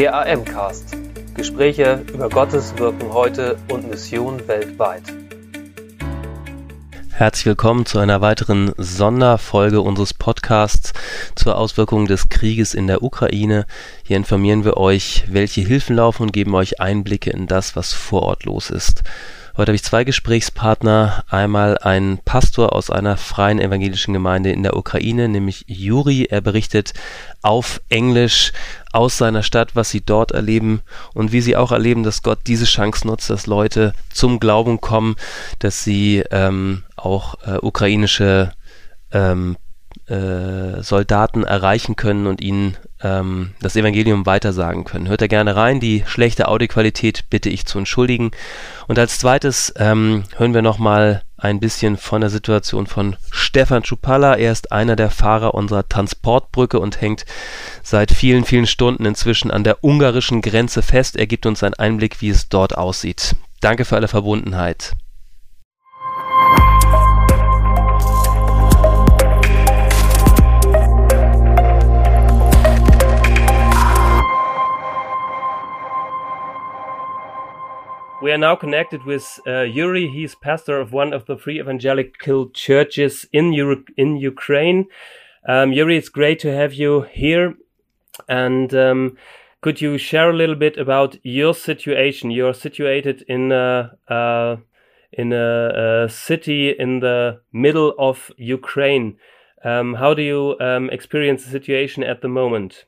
Der AM-Cast. Gespräche über Gottes Wirken heute und Mission weltweit. Herzlich willkommen zu einer weiteren Sonderfolge unseres Podcasts zur Auswirkung des Krieges in der Ukraine. Hier informieren wir euch, welche Hilfen laufen und geben euch Einblicke in das, was vor Ort los ist. Heute habe ich zwei Gesprächspartner. Einmal ein Pastor aus einer freien evangelischen Gemeinde in der Ukraine, nämlich Juri. Er berichtet auf Englisch aus seiner Stadt, was sie dort erleben und wie sie auch erleben, dass Gott diese Chance nutzt, dass Leute zum Glauben kommen, dass sie ähm, auch äh, ukrainische ähm, äh, Soldaten erreichen können und ihnen ähm, das Evangelium weitersagen können. Hört da gerne rein. Die schlechte Audioqualität bitte ich zu entschuldigen. Und als zweites ähm, hören wir nochmal ein bisschen von der Situation von Stefan Schupalla. Er ist einer der Fahrer unserer Transportbrücke und hängt seit vielen, vielen Stunden inzwischen an der ungarischen Grenze fest. Er gibt uns einen Einblick, wie es dort aussieht. Danke für alle Verbundenheit. We are now connected with uh, Yuri. He's pastor of one of the free evangelical churches in Euro- in Ukraine. Um, Yuri, it's great to have you here. And um, could you share a little bit about your situation? You're situated in a, in a, a, city in the middle of Ukraine. Um, how do you um, experience the situation at the moment?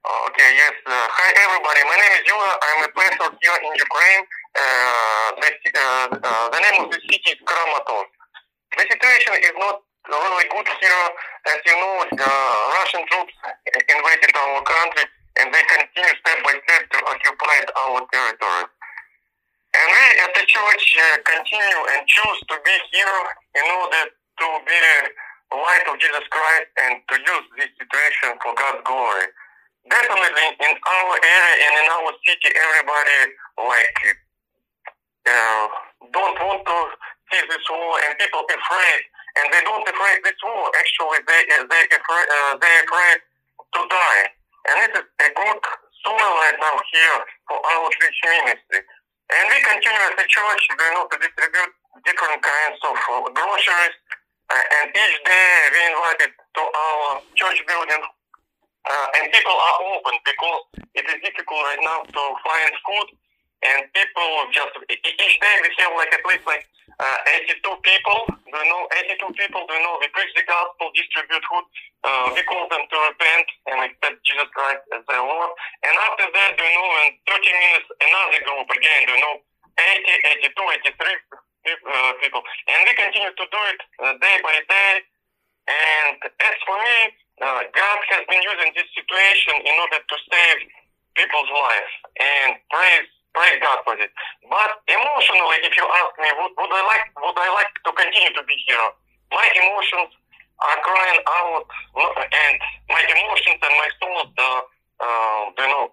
Okay, yes. Uh, hi, everybody. My name is Yula. I'm a pastor here in Ukraine. Uh, the, uh, uh, the name of the city is Kramatorsk. The situation is not really good here. As you know, Russian troops invaded our country and they continue step by step to occupy our territory. And we at the church uh, continue and choose to be here in order to be light of Jesus Christ and to use this situation for God's glory definitely in our area and in our city, everybody like uh, don't want to see this war, and people afraid, and they don't afraid this war. Actually, they they afraid uh, they afraid to die, and this is a good soil right now here for our church ministry. And we continue as a church, you know, to distribute different kinds of uh, groceries. Uh, and each day we invited to our church building uh, and people are open because it is difficult right now to find food and people just each day we have like at least like uh, 82 people do you know 82 people do you know we preach the gospel distribute food uh, we call them to repent and accept jesus christ as their lord. And after that do you know in 30 minutes another group again do you know 80 82 83 uh, people. And we continue to do it uh, day by day. And as for me uh, God has been using this situation in order to save people's lives and praise praise God for it. But emotionally, if you ask me, would, would I like would I like to continue to be here? My emotions are crying out, and my emotions and my soul, uh, uh, you know,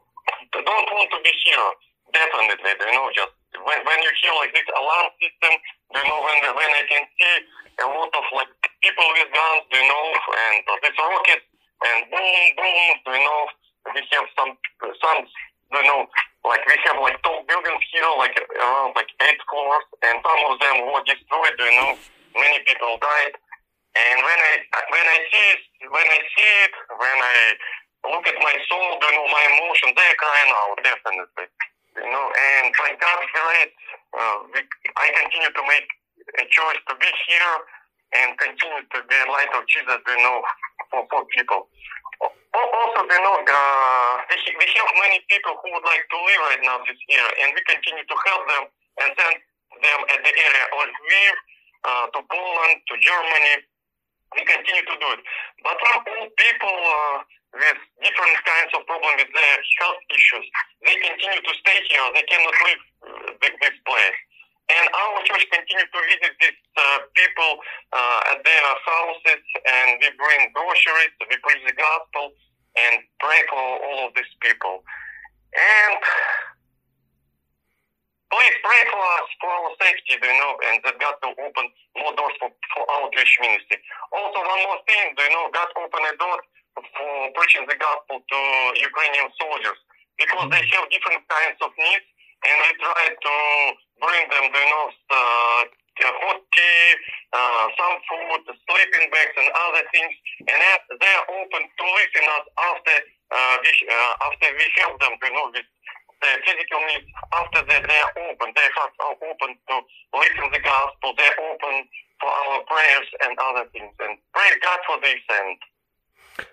don't want to be here. Definitely, you know, just when when you hear like this alarm system, you know, when when I can see a lot of like people with guns, you know, and this rocket and boom, boom, you know, we have some some, you know, like we have like tall buildings here, like around like eight floors, and some of them were destroyed, you know, many people died. And when I when I see it, when I see it, when I look at my soul, you know, my emotions, they're crying out definitely, you know. And by God's grace, uh, I continue to make a choice to be here and continue to be light of Jesus, you know, for, poor people. Also, you know, uh, we, we have many people who would like to live right now this year, and we continue to help them and send them at the area of Lviv, uh, to Poland, to Germany. We continue to do it. But some old people uh, with different kinds of problems with their health issues, they continue to stay here. They cannot leave uh, this place. And our church continue to visit these uh, people uh, at their houses, and we bring groceries, we preach the gospel, and pray for all of these people. And please pray for us for our safety, you know, and that God will open more doors for, for our church ministry. Also, one more thing, do you know, God opened a door for preaching the gospel to Ukrainian soldiers because they have different kinds of needs, and we try to bring them, you know, uh, hot tea, uh, some food, sleeping bags, and other things, and they are open to listen us after uh, we uh, after we help them, you know, with the physical needs. After that, they are open. They are open to listen the gospel. They're open for our prayers and other things. And praise God for this. And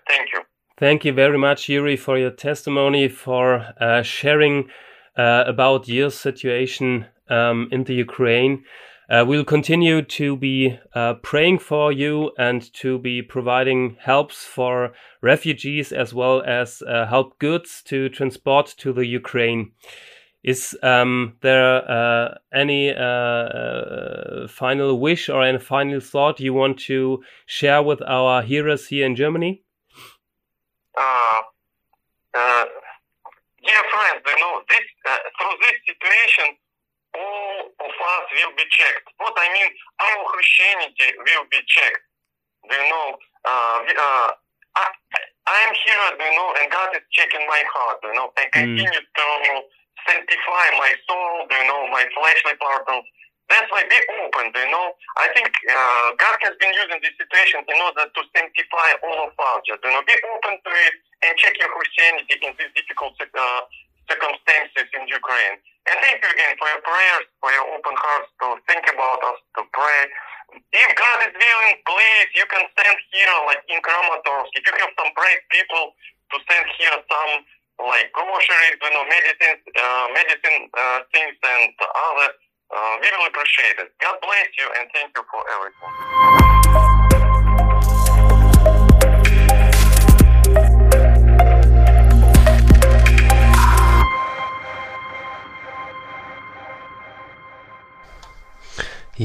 thank you. Thank you very much, Yuri, for your testimony, for uh, sharing uh, about your situation um, in the Ukraine. Uh, we'll continue to be uh, praying for you and to be providing helps for refugees as well as uh, help goods to transport to the Ukraine. Is um, there uh, any uh, uh, final wish or any final thought you want to share with our hearers here in Germany? dear friends, you know, this through this situation, will be checked. What I mean, our Christianity will be checked. Do you know? Uh, uh, I, I am here, you know, and God is checking my heart, you know. I continue mm. to sanctify my soul, you know, my fleshly partners. That's why be open, you know. I think uh, God has been using this situation in order to sanctify all of us. Just, you know, be open to it and check your Christianity in these difficult uh, circumstances in Ukraine. And thank you again for your prayers, for your open hearts to think about us, to pray. If God is willing, please, you can send here, like in Kramatorsk, if you have some brave people, to send here some like groceries, you know, medicine, uh, medicine uh, things and other. Uh, we will appreciate it. God bless you and thank you for everything.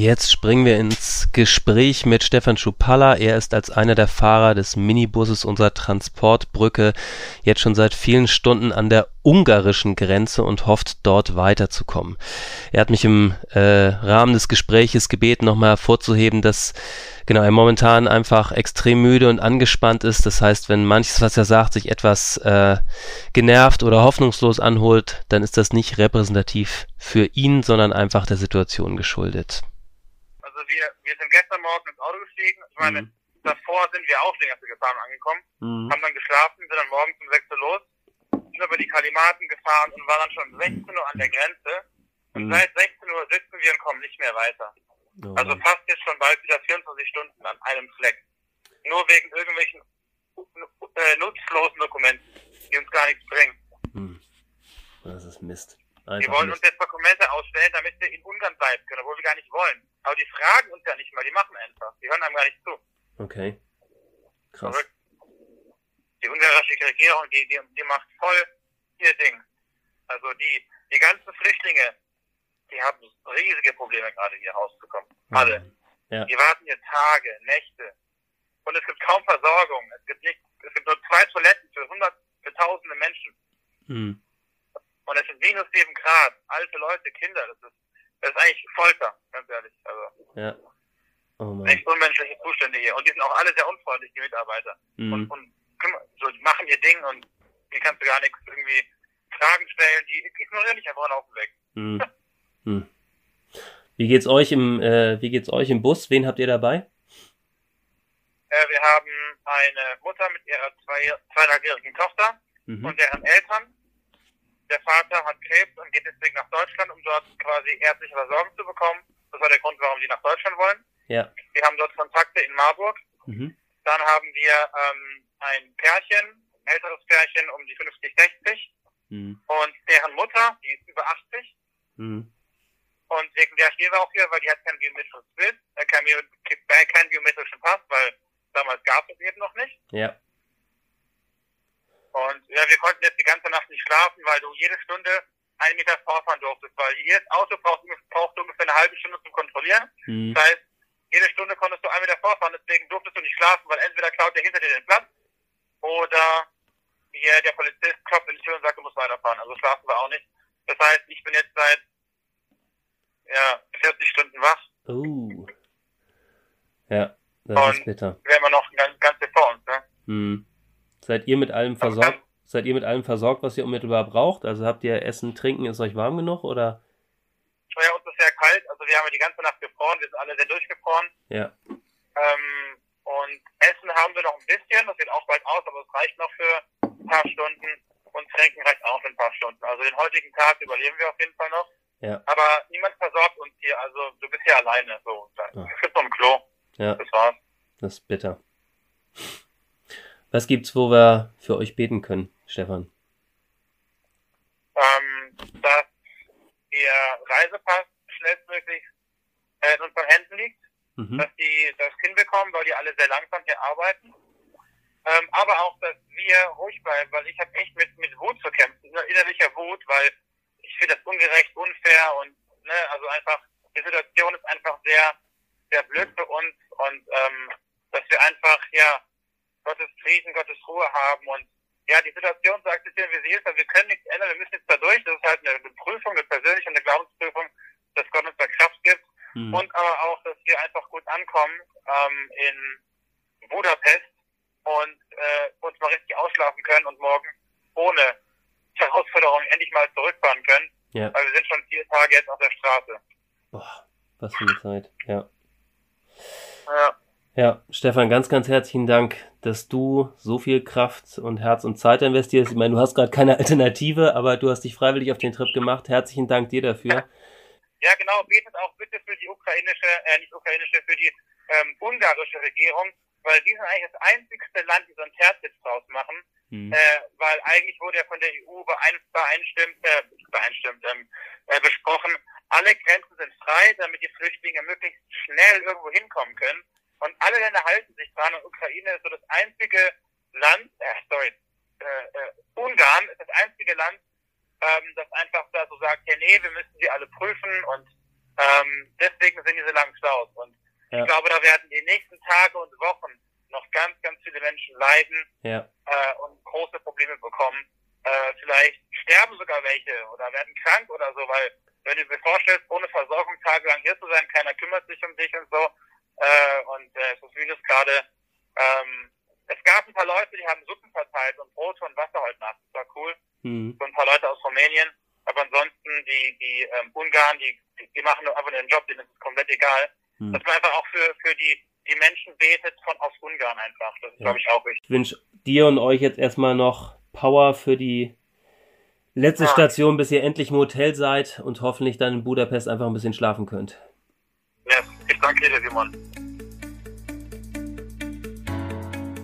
Jetzt springen wir ins Gespräch mit Stefan Schupalla. Er ist als einer der Fahrer des Minibusses unserer Transportbrücke jetzt schon seit vielen Stunden an der ungarischen Grenze und hofft dort weiterzukommen. Er hat mich im äh, Rahmen des Gespräches gebeten, nochmal hervorzuheben, dass genau er momentan einfach extrem müde und angespannt ist. Das heißt, wenn manches, was er sagt, sich etwas äh, genervt oder hoffnungslos anholt, dann ist das nicht repräsentativ für ihn, sondern einfach der Situation geschuldet wir, wir sind gestern Morgen ins Auto gestiegen. Ich meine, mhm. davor sind wir auch schon erst gefahren angekommen, mhm. haben dann geschlafen, sind dann morgens um 6 Uhr los, sind über die Kalimaten gefahren und waren dann schon 16 Uhr an der Grenze. Und mhm. seit 16 Uhr sitzen wir und kommen nicht mehr weiter. Oh. Also fast jetzt schon bald wieder 24 Stunden an einem Fleck. Nur wegen irgendwelchen äh, nutzlosen Dokumenten, die uns gar nichts bringen. Hm. Das ist Mist. Einfach die wollen uns jetzt Dokumente ausstellen, damit wir in Ungarn bleiben können, obwohl wir gar nicht wollen. Aber die fragen uns ja nicht mal, die machen einfach. Die hören einem gar nicht zu. Okay. Krass. Verrückt. Die ungarische Regierung, die, die, die macht voll ihr Ding. Also die, die ganzen Flüchtlinge, die haben riesige Probleme gerade hier rauszukommen. Alle. Ja. Die warten hier Tage, Nächte. Und es gibt kaum Versorgung. Es gibt nicht, es gibt nur zwei Toiletten für hundert, für tausende Menschen. Mhm. Und es sind minus sieben Grad. Alte Leute, Kinder, das ist das ist eigentlich Folter, ganz ehrlich. Also, ja. Oh Mann. Echt unmenschliche Zustände hier. Und die sind auch alle sehr unfreundlich, die Mitarbeiter. Mhm. Und, und so, die machen ihr Ding und hier kannst du gar nichts irgendwie Fragen stellen. Die ignorieren dich einfach und laufen weg. Mhm. hm. Wie geht's euch im, äh, wie geht's euch im Bus? Wen habt ihr dabei? Äh, wir haben eine Mutter mit ihrer zwei, zweieinhalbjährigen Tochter mhm. und deren Eltern der Vater hat Krebs und geht deswegen nach Deutschland, um dort quasi ärztliche Versorgung zu bekommen. Das war der Grund, warum die nach Deutschland wollen. Ja. Wir haben dort Kontakte in Marburg. Mhm. Dann haben wir ähm, ein Pärchen, ein älteres Pärchen um die 50, 60. Mhm. Und deren Mutter, die ist über 80. Mhm. Und wegen der hier war auch hier, weil die hat kein biometrisches Bild, äh, kein, äh, keinen biometrischen Pass, weil damals gab es eben noch nicht. Ja. Konnten jetzt die ganze Nacht nicht schlafen, weil du jede Stunde einen Meter vorfahren durftest, weil jedes Auto braucht, braucht ungefähr eine halbe Stunde zum Kontrollieren. Mhm. Das heißt, jede Stunde konntest du einen Meter vorfahren, deswegen durftest du nicht schlafen, weil entweder klaut der hinter dir den Platz oder hier der Polizist klopft in die Tür und sagt, du musst weiterfahren. Also schlafen wir auch nicht. Das heißt, ich bin jetzt seit ja, 40 Stunden wach. Oh. Ja, das und ist bitter. Wir haben noch ein ganz, ganz vor uns, ne? Mhm. Seid ihr mit allem versorgt? Seid ihr mit allem versorgt, was ihr unmittelbar braucht? Also habt ihr Essen, Trinken, ist euch warm genug oder? Ja, uns ist sehr kalt. Also wir haben ja die ganze Nacht gefroren. Wir sind alle sehr durchgefroren. Ja. Ähm, und Essen haben wir noch ein bisschen. Das sieht auch bald aus, aber es reicht noch für ein paar Stunden. Und Trinken reicht auch für ein paar Stunden. Also den heutigen Tag überleben wir auf jeden Fall noch. Ja. Aber niemand versorgt uns hier. Also du bist hier alleine. So, es gibt noch ein Klo. Ja, Das war's. das ist bitter. Was gibt's, wo wir für euch beten können, Stefan? ähm, dass ihr Reisepass schnellstmöglich äh, in unseren Händen liegt, Mhm. dass die das hinbekommen, weil die alle sehr langsam hier arbeiten. Ähm, aber auch, dass wir ruhig bleiben, weil ich habe echt mit, mit Wut zu kämpfen, ne, innerlicher Wut, weil ich finde das ungerecht, unfair und ne, also einfach, die Situation ist einfach sehr, sehr blöd für uns und ähm, dass wir einfach ja Gottes Frieden, Gottes Ruhe haben und ja, die Situation so akzeptieren, wie sie ist, aber wir können nichts ändern, wir müssen jetzt da durch. Das ist halt eine, eine Prüfung, eine persönliche, eine Glaubensprüfung, dass Gott uns da Kraft gibt Mhm. und aber auch, dass wir einfach gut ankommen ähm, in Budapest und äh, uns mal richtig ausschlafen können und morgen ohne Herausforderung endlich mal zurückfahren können, Ja. weil wir sind schon vier Tage jetzt auf der Straße. Boah, was für eine Zeit. Ja. Ja, Stefan, ganz, ganz herzlichen Dank, dass du so viel Kraft und Herz und Zeit investierst. Ich meine, du hast gerade keine Alternative, aber du hast dich freiwillig auf den Trip gemacht. Herzlichen Dank dir dafür. ja genau, betet auch bitte für die ukrainische, äh, nicht ukrainische, für die ähm, ungarische Regierung, weil die sind eigentlich das einzigste Land, die so ein Terzwitz draus machen. Mhm. äh, weil eigentlich wurde ja von der EU beein, beeinstimmt, äh, beeinstimmt ähm, äh, besprochen, alle Grenzen sind frei, damit die Flüchtlinge möglichst schnell irgendwo hinkommen können. Und alle Länder halten sich dran und Ukraine ist so das einzige Land, äh, sorry, äh, äh, Ungarn ist das einzige Land, ähm, das einfach da so sagt, ja nee, wir müssen sie alle prüfen und ähm, deswegen sind diese langen Staus. Und Ja. ich glaube, da werden die nächsten Tage und Wochen noch ganz, ganz viele Menschen leiden Ja, äh, und große Probleme bekommen. Äh, vielleicht sterben sogar welche oder werden krank oder so, weil wenn du dir vorstellst, ohne Versorgung tagelang hier zu sein, keiner kümmert sich um dich und so. Äh, und äh, so viel ist gerade. Ähm, es gab ein paar Leute, die haben Suppen verteilt und Brote und Wasser heute Nacht. Das war cool. mhm. So ein paar Leute aus Rumänien. Aber ansonsten die, die ähm, Ungarn, die, die, die machen nur einfach ihren Job, denen ist es komplett egal. Mhm. Dass man einfach auch für, für die, die Menschen betet von aus Ungarn einfach. Das ist, Ja. glaube ich, auch wichtig. Ich wünsche dir und euch jetzt erstmal noch Power für die letzte Ja. Station, bis ihr endlich im Hotel seid und hoffentlich dann in Budapest einfach ein bisschen schlafen könnt. Ja, ich danke dir, Simon.